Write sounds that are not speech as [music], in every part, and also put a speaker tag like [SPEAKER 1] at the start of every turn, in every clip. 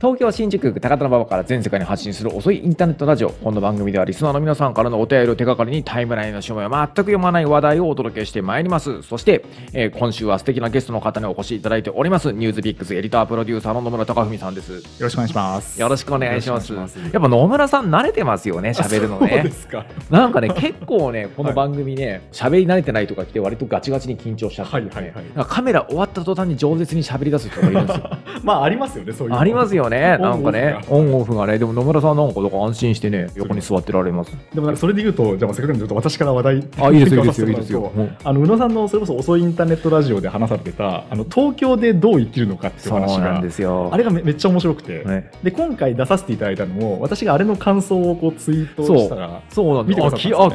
[SPEAKER 1] 東京新宿区高田馬場から全世界に発信する遅いインターネットラジオこの番組ではリスナーの皆さんからのお便りを手がかりにタイムラインの shum を全く読まない話題をお届けしてまいります。そして、えー今週は素敵なゲストの方にお越しいただいております。ニュースピックスエディタープロデューサーの野村貴文さんです。
[SPEAKER 2] よろしくお願いします。
[SPEAKER 1] よろしくお願いしますやっぱ野村さん慣れてますよね喋るの
[SPEAKER 2] そうで
[SPEAKER 1] ね
[SPEAKER 2] すか。
[SPEAKER 1] なんかね結構ねこの番組ね喋、り慣れてないとか来て割とガチガチに緊張しちゃって、
[SPEAKER 2] はいはいはい
[SPEAKER 1] カメラ終わった途端に饒舌に喋り出す人がいるんですよ。[laughs]
[SPEAKER 2] まあありますよね、そういうの。
[SPEAKER 1] ありますよね、なんかね、
[SPEAKER 2] オ
[SPEAKER 1] オンオフがね、でも野村さんなんか、だから安心してね、横に座ってられます。
[SPEAKER 2] でもなんかそれで言うと、じゃあまあせっかくなんでちょっと私から話題。
[SPEAKER 1] あ、いいですよ、いいですよ、いいですよ。
[SPEAKER 2] あの宇野さんのそれこそ遅いインターネットラジオで話されてたあの東京でどう生きるのかっていう
[SPEAKER 1] そう
[SPEAKER 2] 話が
[SPEAKER 1] なんですよ。
[SPEAKER 2] あれがめめっちゃ面白くて、
[SPEAKER 1] ね、
[SPEAKER 2] で今回出させていただいたのも私があれの感想をこうツイートしたら
[SPEAKER 1] そう。なん
[SPEAKER 2] ですね。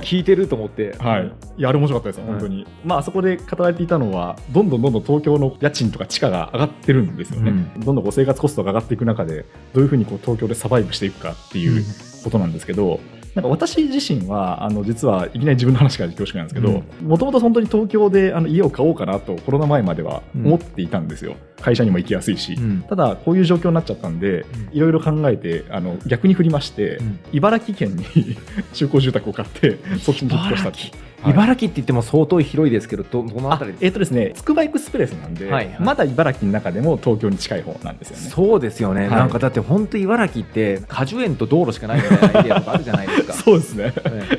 [SPEAKER 1] 聞いてると思って。
[SPEAKER 2] はい、いやあれ面白かったです、
[SPEAKER 1] うん。
[SPEAKER 2] 本当に、まああそこで語られていたのはどんどんどんどん東京の家賃とか地価が上がってるんですよね、どんどんこう生活コストが上がっていく中でどういうふうにこう東京でサバイブしていくかっていうことなんですけど、なんか私自身はあの実はいきなり自分の話から恐縮なんですけどもともと本当に東京であの家を買おうかなとコロナ前までは思っていたんですよ、会社にも行きやすいし、
[SPEAKER 1] うん。
[SPEAKER 2] ただこういう状況になっちゃったんでいろいろ考えてあの逆に振りまして、
[SPEAKER 1] うん。
[SPEAKER 2] 茨城県に [laughs] 中古住宅を買ってそっちに引っ越したってはい。
[SPEAKER 1] 茨城って言っても相当広いですけど、どどのあたりです
[SPEAKER 2] えっ、とですね、つくばエクスプレスなんで、
[SPEAKER 1] はいはい。
[SPEAKER 2] まだ茨城の中でも東京に近い方なんですよね。
[SPEAKER 1] そうですよね、
[SPEAKER 2] はい。
[SPEAKER 1] なんかだって本当茨城って果樹園と道路しかないみたいなエリアとかあるじゃないですか。[laughs]
[SPEAKER 2] そうですね。
[SPEAKER 1] ね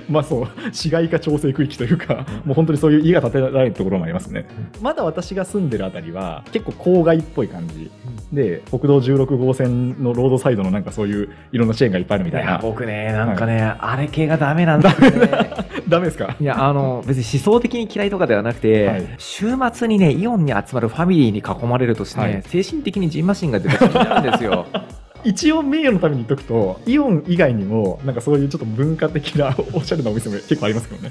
[SPEAKER 2] まあそう、市街化調整区域というか、もう本当にそういう家が建てられるところもありますね。まだ私が住んでるあたりは、結構郊外っぽい感じで、国道16号線のロードサイドのなんかそういういろんなチェーンがいっぱいあるみたいな。
[SPEAKER 1] 僕ね、なんかね、あれ系がダメなんですよね。[laughs]
[SPEAKER 2] ダメですか？
[SPEAKER 1] いや、あの、別に思想的に嫌いとかではなくて、
[SPEAKER 2] はい
[SPEAKER 1] 週末にね、イオンに集まるファミリーに囲まれるとですね、
[SPEAKER 2] はい
[SPEAKER 1] 精神的にジンマシンが出てきちゃうんですよ。[laughs]
[SPEAKER 2] 一応名誉のために言っとくと、イオン以外にも、なんかそういうちょっと文化的なおしゃれなお店も結構ありますけどね。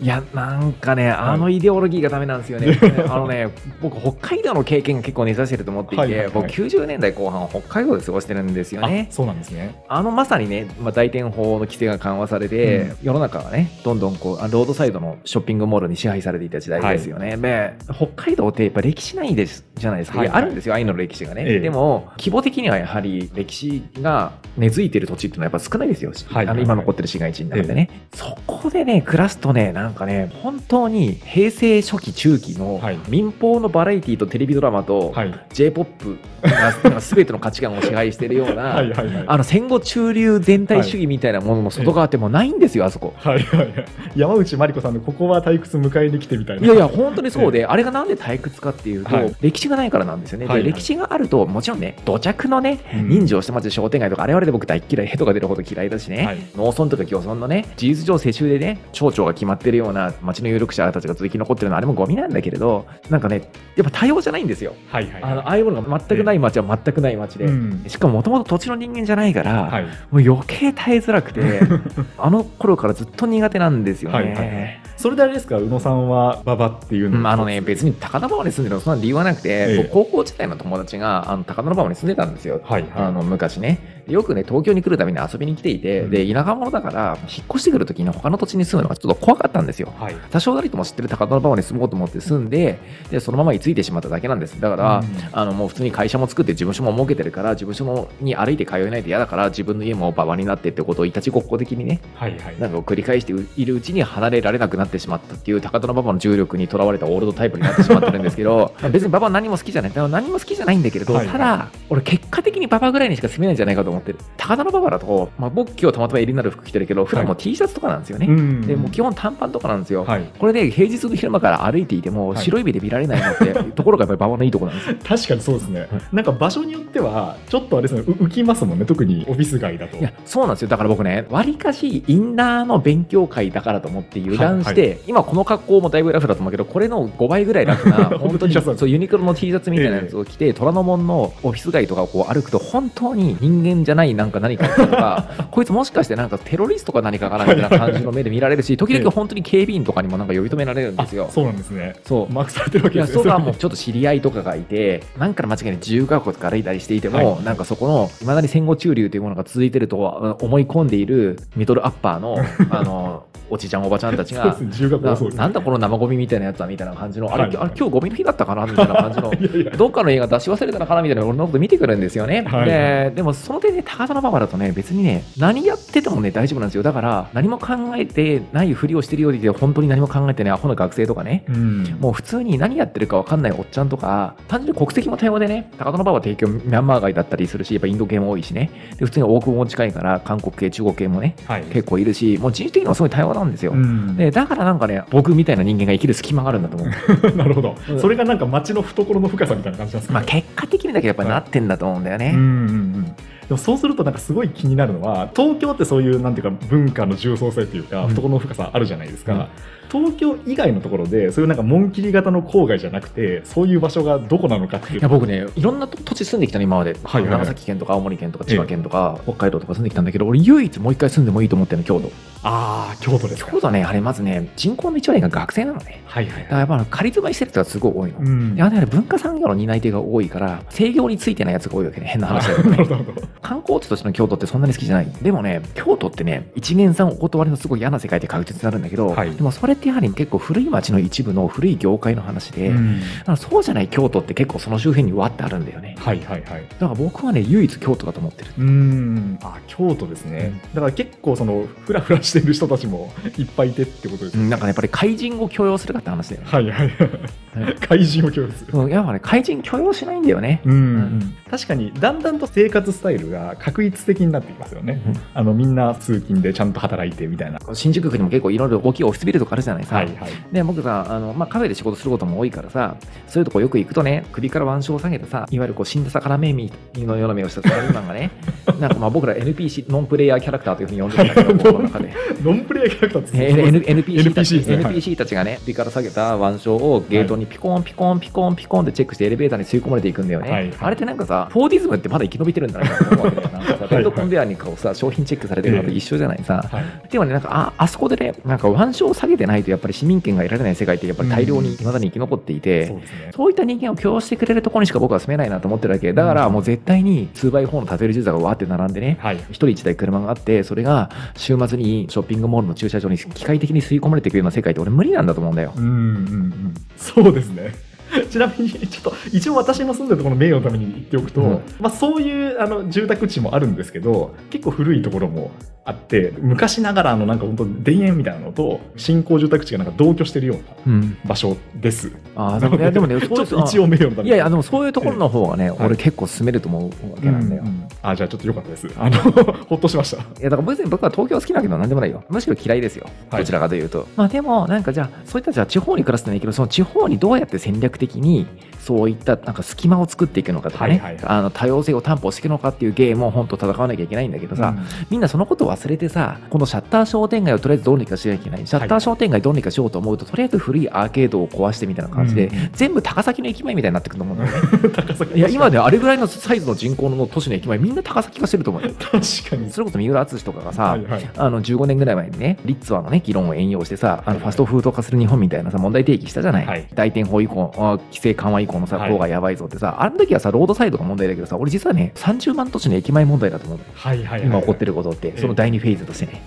[SPEAKER 1] いや、なんかね、あのイデオロギーがダメなんですよね。[laughs] あのね、僕、北海道の経験が結構根ざしてると思っていて、
[SPEAKER 2] はいはいはい
[SPEAKER 1] 僕、90年代後半は北海道で過ごしてるんですよね
[SPEAKER 2] あ。そうなんですね。
[SPEAKER 1] あのまさにね、まあ、大店法の規制が緩和されて、
[SPEAKER 2] うん
[SPEAKER 1] 世の中がね、どんどんこう、あロードサイドのショッピングモールに支配されていた時代ですよね。で、北海道ってやっぱ歴史ないですじゃないですか。
[SPEAKER 2] はい
[SPEAKER 1] いやあるんですよ、愛の歴史がね。
[SPEAKER 2] ええ
[SPEAKER 1] でも、規模的にはやはり歴史が根付いてる土地っていうのはやっぱ少ないですよ。
[SPEAKER 2] はい
[SPEAKER 1] あの今残ってる市街地の中でね。そこでね、暮らすとね、なんかね、本当に平成初期中期の
[SPEAKER 2] はい
[SPEAKER 1] 民放のバラエティとテレビドラマと、
[SPEAKER 2] はい。
[SPEAKER 1] J-POP が [laughs] なんか全ての価値観を支配しているような。あの戦後中流全体主義みたいなものの外側ってもうないんですよ、あそこ。
[SPEAKER 2] はいはいはい。山内真理子さんのここは退屈迎えに来てみたいな。
[SPEAKER 1] いやいや、本当にそうで、あれがなんで退屈かっていうと、
[SPEAKER 2] はい
[SPEAKER 1] 歴史がないからなんですよね。で、
[SPEAKER 2] はいはい
[SPEAKER 1] 歴史があると、もちろんね、土着のね、
[SPEAKER 2] うん
[SPEAKER 1] 人情してます商店街とか、あれはあれで僕大っ嫌い、ヘとか出るほど嫌いだしね、
[SPEAKER 2] はい
[SPEAKER 1] 農村とか漁村のね、事実上世襲でね、町長が決まってるような町の有力者たちが続き残ってるのは、あれもゴミなんだけれど、なんかね、やっぱ多様じゃないんですよ。
[SPEAKER 2] はいはい。
[SPEAKER 1] あのああいうものが全くない町は全くない町で、
[SPEAKER 2] うん
[SPEAKER 1] しかももともと土地の人間じゃないから、
[SPEAKER 2] はい。
[SPEAKER 1] もう余計耐えづらくて [laughs] あの頃からずっと苦手なんですよね。
[SPEAKER 2] はいはいそれであれですか、宇野さんは馬場っていうの？
[SPEAKER 1] うんあのね、別に高田馬場に住んでるのそんな理由はなくて、
[SPEAKER 2] ええ
[SPEAKER 1] 僕高校時代の友達があの高田馬場に住んでたんですよ。
[SPEAKER 2] はい
[SPEAKER 1] あの昔ねよくね東京に来るために遊びに来ていて、
[SPEAKER 2] うん
[SPEAKER 1] で田舎者だから引っ越してくるときに他の土地に住むのがちょっと怖かったんですよ。
[SPEAKER 2] はい。
[SPEAKER 1] 多少なりとも知ってる高田馬場に住もうと思って住んででそのまま居ついてしまっただけなんですだから、
[SPEAKER 2] うん
[SPEAKER 1] あのもう普通に会社も作って事務所も設けてるから事務所のに歩いて通えないと嫌だから自分の家も馬場になってってことをいたちごっこ的にね
[SPEAKER 2] はいはい。
[SPEAKER 1] なんか繰り返しているうちに離れられなくなってしまったっていう高田馬場の重力にとらわれたオールドタイプになってしまってるんですけど [laughs] 別に馬場は何も好きじゃない。何も好きじゃないんだけれど、
[SPEAKER 2] はい。
[SPEAKER 1] ただ俺結果的に馬場ぐらいにしか住めないんじゃないかと思ってる。高田馬場だと、まあ、僕今日たまたま襟になる服着てるけど普段もう T シャツとかなんですよね、
[SPEAKER 2] ん。
[SPEAKER 1] でもう基本短パンとかなんですよ、
[SPEAKER 2] はい。
[SPEAKER 1] これで平日の昼間から歩いていても
[SPEAKER 2] はい。
[SPEAKER 1] 白い目で見られないのって [laughs] ところがやっぱり馬場のいいところなんですよ。
[SPEAKER 2] 確かにそうですね。なんか場所によっては、ちょっとあれですね、う浮きますもんね、特にオフィス街だと。
[SPEAKER 1] いやそうなんですよ。だから僕ねわりかしインナーの勉強会だからと思って油断して、
[SPEAKER 2] はい
[SPEAKER 1] 今この格好もだいぶラフだと思うけどこれの5倍ぐらい楽な [laughs] 本当にそうユニクロの T シャツみたいなやつを着て、虎ノ門のオフィス街とかをこう歩くと本当に人間じゃないなんか何かとかこいつもしかしてなんかテロリストか何かかなみたいな感じの目で見られるし [laughs] 時々本当に警備員とかにもなんか呼び止められるんですよ。
[SPEAKER 2] そうなんですね。
[SPEAKER 1] そう
[SPEAKER 2] マークされてるわけですね。
[SPEAKER 1] もちょっと知り合いとかがいて、なんかの間違いに自由学校とか歩いたりしていても、
[SPEAKER 2] はい
[SPEAKER 1] なんかそこの、いまだに戦後中流というものが続いてるとは思い込んでいるミドルアッパーの、[laughs] あの、おじちゃんおばちゃんたちが
[SPEAKER 2] そうですね、10月
[SPEAKER 1] なんだこの生ゴミみたいなやつはみたいな感じの、あれ、
[SPEAKER 2] はい
[SPEAKER 1] あれ今日ゴミの日だったかなみたいな感じの [laughs]
[SPEAKER 2] いやいや、
[SPEAKER 1] どっかの映画出し忘れたのかなみたいな俺のこと見てくるんですよね。
[SPEAKER 2] はい
[SPEAKER 1] ででもその点で高田馬場だとね別にね何やっててもね大丈夫なんですよ。だから何も考えてないふりをしてるようで本当に何も考えてねアホな学生とかね。
[SPEAKER 2] うん、
[SPEAKER 1] もう普通に何やってるか分かんないおっちゃんとか単純に国籍も多様でね高田馬場は提供ミャンマー街だったりするしやっぱインド系も多いしね。で普通に大久保も近いから韓国系中国系もね
[SPEAKER 2] はい。
[SPEAKER 1] 結構いるしもう人種的にもすごい多様なんですよ。
[SPEAKER 2] うん、
[SPEAKER 1] でだからなんかね僕みたいな人間が生きる隙間があるんだと思う。[laughs]
[SPEAKER 2] なるほど、
[SPEAKER 1] うん
[SPEAKER 2] それがなんか街の懐の深さみたいな感じなんですか、
[SPEAKER 1] まあ結果的にだけやっぱなってんだと思うんだよね。
[SPEAKER 2] うんうんうん、でもそうするとなんかすごい気になるのは東京ってそういうなんていうか文化の重層性っていうか
[SPEAKER 1] うん。
[SPEAKER 2] 懐の深さあるじゃないですか、
[SPEAKER 1] うん。
[SPEAKER 2] 東京以外のところでそういうなんか紋切り型の郊外じゃなくてそういう場所がどこなのかっていう。
[SPEAKER 1] いや僕ねいろんな土地住んできたの今まで、
[SPEAKER 2] はいはい。はい
[SPEAKER 1] 長崎県とか青森県とか千葉県とか、北海道とか住んできたんだけど俺唯一もう一回住んでもいいと思ってるの京都。
[SPEAKER 2] ああ京都ですか。
[SPEAKER 1] 京都はねあれまずね人口の1割が学生なのね。
[SPEAKER 2] はいはい
[SPEAKER 1] だからやっぱ仮住まいしてる人がすごい多いの、
[SPEAKER 2] うん。
[SPEAKER 1] いやね文化産業の担い手が多いから制業についてないやつが多いわけね。変な話だけど
[SPEAKER 2] な
[SPEAKER 1] ね
[SPEAKER 2] るほどなるほど
[SPEAKER 1] 観光地としての京都ってそんなに好きじゃない。でもね京都ってね一元さんお断りのすごい嫌な世界って確実になるんだけど、
[SPEAKER 2] はい。
[SPEAKER 1] でもそれってやはり結構古い町の一部の古い業界の話で、
[SPEAKER 2] うん。
[SPEAKER 1] だからそうじゃない京都って結構その周辺にわってあるんだよね。
[SPEAKER 2] はいはいはい。
[SPEAKER 1] だから僕はね唯一京都だと思ってる。
[SPEAKER 2] うーん。あ京都ですね、だから結構そのフラフラしてる人たちもいっぱいいてってことですね、
[SPEAKER 1] うんなんかねやっぱり怪人を許容するかって話だよね、
[SPEAKER 2] はいはいはい。怪人を共有する。
[SPEAKER 1] うんやっぱね怪人許容しないんだよね、
[SPEAKER 2] うん、確かにだんだんと生活スタイルが確一的になってきますよね、あのみんな通勤でちゃんと働いてみたいな。
[SPEAKER 1] 新宿区にも結構いろいろ大きいオフィスビルとかあるじゃないさ、
[SPEAKER 2] はいはい。
[SPEAKER 1] で僕さあの、まあ、カフェで仕事することも多いからさそういうとこよく行くとね首から腕章を下げてさいわゆるこう死んだ魚目身のような目をしたサラリーマンがね [laughs] なんかまあ僕ら NPC ノンプレイヤーキャラクターというふうに呼んでるんだけど [laughs] この中で。
[SPEAKER 2] ノンプレイヤーキャラクターって
[SPEAKER 1] えー N- NPC たち
[SPEAKER 2] NPC
[SPEAKER 1] NPC たちがね、首から下げた腕章をゲートにピコンピコンピコンピコンってチェックしてエレベーターに吸い込まれていくんだよね。
[SPEAKER 2] はい
[SPEAKER 1] あれってなんかさ、フォーディズムってまだ生き延びてるんだな。と思うわけだよ。なんかさ、
[SPEAKER 2] い
[SPEAKER 1] レッドコンベアにこうさ、商品チェックされてるのと一緒じゃないさ。
[SPEAKER 2] はい
[SPEAKER 1] でもね、なんかあ、あそこでね、なんか腕章を下げてないとやっぱり市民権が得られない世界ってやっぱり大量に未だに生き残っていて、
[SPEAKER 2] そうですね
[SPEAKER 1] そういった人間を許容してくれるところにしか僕は住めないなと思ってるわけ。だからもう絶対に 2x4 の建てる住宅がわーって並んでね、
[SPEAKER 2] はい
[SPEAKER 1] 一人一台車があって、それが週末にショッピングモールの駐車場に機械的に吸い込まれていくような世界って俺無理なんだと思うんだよ。
[SPEAKER 2] うんうんうんそうですね [laughs] ちなみにちょっと一応私の住んでるところの名誉のために言っておくと、
[SPEAKER 1] うん
[SPEAKER 2] まあ、そういうあの住宅地もあるんですけど結構古いところもあって昔ながらのなんか本当田園みたいなのと新興住宅地がなんか同居してるような
[SPEAKER 1] うん。
[SPEAKER 2] 場所です。
[SPEAKER 1] ああ、でもね、でもね、
[SPEAKER 2] ちょっと
[SPEAKER 1] いう
[SPEAKER 2] 一応名誉のために
[SPEAKER 1] いやいや、でもそういうところの方がね、
[SPEAKER 2] い
[SPEAKER 1] 俺結構住めると思うわけなんだよ。
[SPEAKER 2] うんうんあじゃあちょっとよかったです。あの [laughs] ほっとしました。
[SPEAKER 1] いやだから別に僕は東京好きなわけでは何でもないよ。むしろ嫌いですよ。
[SPEAKER 2] はい
[SPEAKER 1] どちらかというと。まあでも、なんかじゃあ、そういったじゃあ地方に暮らすのはいいけど、その地方にどうやって戦略的に、そういったなんか隙間を作っていくのかとかね、
[SPEAKER 2] はいはいはい
[SPEAKER 1] あの多様性を担保していくのかっていうゲームを本当戦わなきゃいけないんだけどさ、みんなそのことを忘れてさ、このシャッター商店街をとりあえずどうにかしなきゃいけない。シャッター商店街どうにかしようと思うと、とりあえず古いアーケードを壊してみたいな感じで、
[SPEAKER 2] うん
[SPEAKER 1] 全部高崎の駅前みたいになってくると思うんだよね。[laughs] いや、今ね、あれぐらいのサイズの人口の都市の駅前、みんな高崎化してると思うよ。[laughs]
[SPEAKER 2] 確かに。
[SPEAKER 1] それこそ三浦淳とかがさ、
[SPEAKER 2] はいはい
[SPEAKER 1] あの15年ぐらい前にね、リッツァのね、議論を援用してさ、あのファストフード化する日本みたいなさ、問題提起したじゃない。
[SPEAKER 2] はい
[SPEAKER 1] 大店法以降、あ規制緩和以降のさ、
[SPEAKER 2] はい
[SPEAKER 1] 郊外やばいぞってさ、あの時はさ、ロードサイドが問題だけどさ、俺実はね、30万都市の駅前問題だと思う。
[SPEAKER 2] はいはいはい
[SPEAKER 1] 今起こってることって、
[SPEAKER 2] ええ
[SPEAKER 1] その第2フェーズとしてね。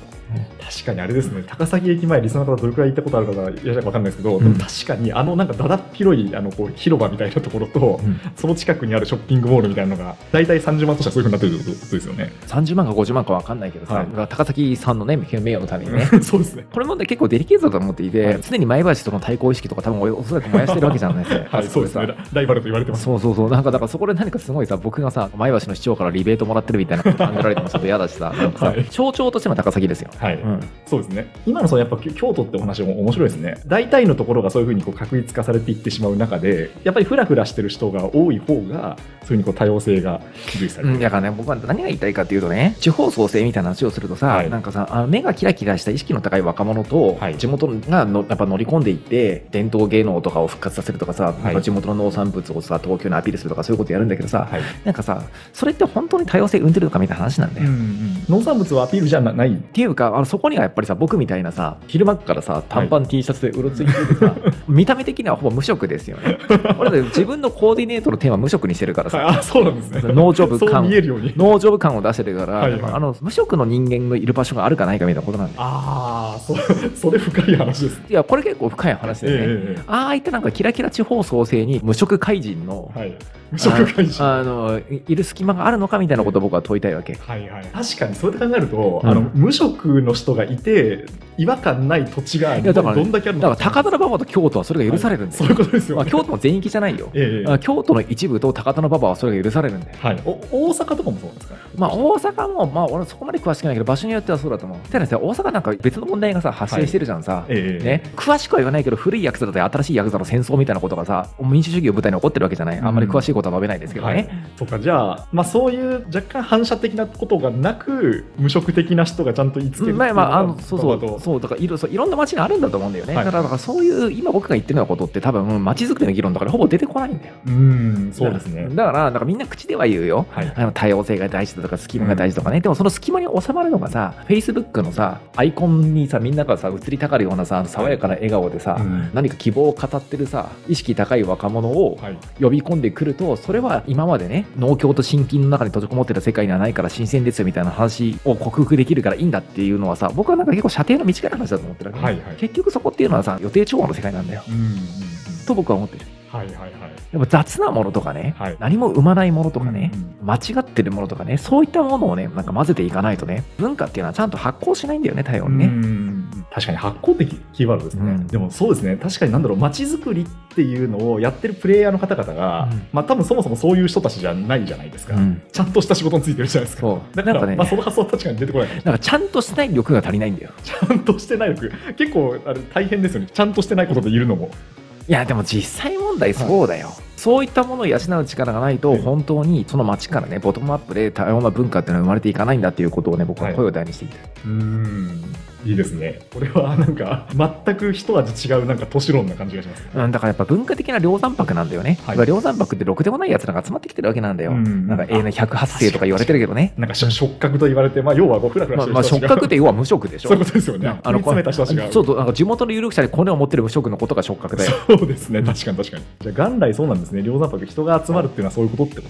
[SPEAKER 2] 確かにあれですね、高崎駅前、リスナーの方、どれくらい行ったことある方いらっしゃるか分かんないですけど、
[SPEAKER 1] うん
[SPEAKER 2] 確かに、あのなんかだだっ広いあのこう広場みたいなところと、
[SPEAKER 1] うん
[SPEAKER 2] その近くにあるショッピングモールみたいなのが、大体30万としてはそういうふうになってるってことですよね。
[SPEAKER 1] 30万か50万か分かんないけどさ、
[SPEAKER 2] はい
[SPEAKER 1] 高崎さんのね、名誉のためにね。[laughs]
[SPEAKER 2] そうですね。
[SPEAKER 1] これ問題結構デリケートだと思っていて、
[SPEAKER 2] はい
[SPEAKER 1] 常に前橋との対抗意識とか多分おおそらく燃やしてるわけじゃないですか。[laughs]
[SPEAKER 2] はい、そうですね。ラライバルと言われてます。
[SPEAKER 1] そうそうそう、なんかだからそこで何かすごいさ、僕がさ、前橋の市長からリベートもらってるみたいなこと考えられてもちょっと嫌だしさ、なんかさ、[laughs]
[SPEAKER 2] はい
[SPEAKER 1] 象徴としても高崎ですよ。
[SPEAKER 2] はい、
[SPEAKER 1] うん
[SPEAKER 2] そうですね。今のそのやっぱ京都ってお話も面白いですね。大体のところがそういうふうにこう確立化されていってしまう中で、やっぱりフラフラしてる人が多い方が、そういうふうにこう多様性が重視され
[SPEAKER 1] うん。だからね、僕は何が言いたいかっていうとね、地方創生みたいな話をするとさ、
[SPEAKER 2] はい
[SPEAKER 1] なんかさ、あの目がキラキラした意識の高い若者と、
[SPEAKER 2] はい
[SPEAKER 1] 地元がのやっぱ乗り込んでいって、伝統芸能とかを復活させるとかさ、なんか地元の農産物をさ、東京にアピールするとかそういうことやるんだけどさ、
[SPEAKER 2] はい
[SPEAKER 1] なんかさ、それって本当に多様性生んでるのかみたいな話なんだよ。
[SPEAKER 2] うんうん農産物はアピールじゃなない。
[SPEAKER 1] っていうか、あのそこにはやっぱりさ僕みたいなさ昼間っからさ短パン T シャツでうろついててさ、[laughs] 見た目的にはほぼ無色ですよね。俺だ自分のコーディネートのテーマ無色にしてるからさ。
[SPEAKER 2] あそうなんですね。
[SPEAKER 1] 農場部感農場部感を出してるから、
[SPEAKER 2] はいはい。
[SPEAKER 1] あの無色の人間のいる場所があるかないかみたいなことなんだよ。
[SPEAKER 2] ああそ [laughs] それ深い話です。ね
[SPEAKER 1] いやこれ結構深い話でね、
[SPEAKER 2] え
[SPEAKER 1] ああいったなんかキラキラ地方創生に無色怪人の、
[SPEAKER 2] はい。無色怪人。
[SPEAKER 1] ああのいいる隙間があるのかみたいなことを僕は問いたいわけ。
[SPEAKER 2] はいはい、確かにそうやって考えると、
[SPEAKER 1] うん。
[SPEAKER 2] あの無職の人がいて違和感ない土地が
[SPEAKER 1] だからね
[SPEAKER 2] どんだけある
[SPEAKER 1] だ
[SPEAKER 2] の
[SPEAKER 1] から高田馬場と京都はそれが許されるんだよ。
[SPEAKER 2] そういうことですよ、
[SPEAKER 1] まあ、
[SPEAKER 2] ね
[SPEAKER 1] 京都の全域じゃないよ。
[SPEAKER 2] ええ
[SPEAKER 1] あ京都の一部と高田馬場はそれが許されるんだよ。
[SPEAKER 2] はい、お大阪とかもそうなんですか？
[SPEAKER 1] まあ大阪も、まあ俺そこまで詳しくないけど、場所によってはそうだと思う。たださ、大阪なんか別の問題がさ、発生してるじゃんさ。
[SPEAKER 2] ええ
[SPEAKER 1] ね、詳しくは言わないけど、古いヤクザだと新しいヤクザの戦争みたいなことがさ、民主主義を舞台に起こってるわけじゃない。あんまり詳しいことは述べないですけどね。
[SPEAKER 2] はい、とかじゃあ、まあ、そういう若干反射的なことがなく無職的な人がちゃんと言いつけ
[SPEAKER 1] まあまあ、あのそうそうそうだからいろそういろんな街にあるんだと思うんだよね、
[SPEAKER 2] はい。
[SPEAKER 1] だからだからそういう今僕が言ってるようなことって多分街づくりの議論だからほぼ出てこないんだよ。
[SPEAKER 2] うんそうですね。
[SPEAKER 1] だからだからみんな口では言うよ、
[SPEAKER 2] はい。
[SPEAKER 1] あの多様性が大事だとか隙間が大事とかね、でもその隙間に収まるのがさ Facebook のさアイコンにさみんながさ移りたがるようなさ爽やかな笑顔でさ、
[SPEAKER 2] うん。
[SPEAKER 1] 何か希望を語ってるさ意識高い若者を
[SPEAKER 2] はい。
[SPEAKER 1] 呼び込んでくるとそれは今までね農協と信金の中に閉じこもってた世界にはないから新鮮ですよみたいな話を克服できるからいいんだっていうのはさ僕はなんか結構射程の短い話だと思ってるわけ。ね、
[SPEAKER 2] はいはい。
[SPEAKER 1] 結局そこっていうのはさ予定調和の世界なんだよ。
[SPEAKER 2] うんうんうん。
[SPEAKER 1] と僕は思ってる
[SPEAKER 2] はいはいはい。
[SPEAKER 1] でも雑なものとかね、
[SPEAKER 2] はい。
[SPEAKER 1] 何も生まないものとかね、
[SPEAKER 2] うん
[SPEAKER 1] 間違ってるものとかねそういったものをねなんか混ぜていかないとね文化っていうのはちゃんと発酵しないんだよね多様にね、
[SPEAKER 2] うん確かに発酵的キーワードですね、
[SPEAKER 1] うん。
[SPEAKER 2] でもそうですね。確かになんだろう街づくりっていうのをやってるプレイヤーの方々が、
[SPEAKER 1] うん。
[SPEAKER 2] まあ多分そもそもそういう人たちじゃないじゃないですか、
[SPEAKER 1] うん。
[SPEAKER 2] ちゃんとした仕事についてるじゃないですか。だから
[SPEAKER 1] なんかね
[SPEAKER 2] まあ、その発想は確かに出てこないな
[SPEAKER 1] んかちゃんとしない力が足りないんだよ。
[SPEAKER 2] ちゃんとしてない力結構あれ大変ですよね。ちゃんとしてないことでいるのも
[SPEAKER 1] いやでも実際問題そうだよ、そういったものを養う力がないと
[SPEAKER 2] ええ
[SPEAKER 1] 本当にその街からねボトムアップで多様な文化っていうのは生まれていかないんだっていうことをね僕は声を大にしていた、
[SPEAKER 2] うんいいですね。これはなんか全く一味違うなんか都市論な感じがします
[SPEAKER 1] うん、だからやっぱ文化的な量産泊なんだよね、
[SPEAKER 2] はい。
[SPEAKER 1] まあ量産泊ってろくでもないやつらが集まってきてるわけなんだよ、
[SPEAKER 2] うん。
[SPEAKER 1] なんか永遠の108世とか言われてるけどね。
[SPEAKER 2] なんかし触覚と言われて、まあ、要はこうフラフラ
[SPEAKER 1] まあ、まあ
[SPEAKER 2] してる人たちが。
[SPEAKER 1] 触覚って要は無色でしょ。
[SPEAKER 2] そういうことですよね。
[SPEAKER 1] あの
[SPEAKER 2] 詰めた人たちが。
[SPEAKER 1] そうそうなんか地元の有力者でコネを持ってる無色のことが触覚だよ。
[SPEAKER 2] そうですね、確かに確かに。じゃあ、元来そうなんですね、量産泊、人が集まるっていうのはそういうことってこ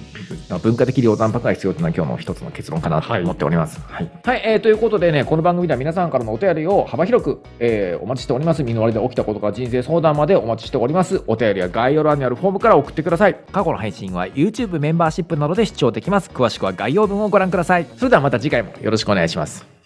[SPEAKER 2] と。
[SPEAKER 1] 文化的量産泊が必要というのは今日の一つの結論かなと
[SPEAKER 2] はい
[SPEAKER 1] 思っております。はい、はい。えーということでね、この番組では皆さんからのお便りを幅広く、えーお待ちしております。身の回りで起きたことから人生相談までお待ちしております。お便りは概要欄にあるフォームから送ってください。過去の配信は YouTube メンバーシップなどで視聴できます。詳しくは概要文をご覧ください。それではまた次回もよろしくお願いします。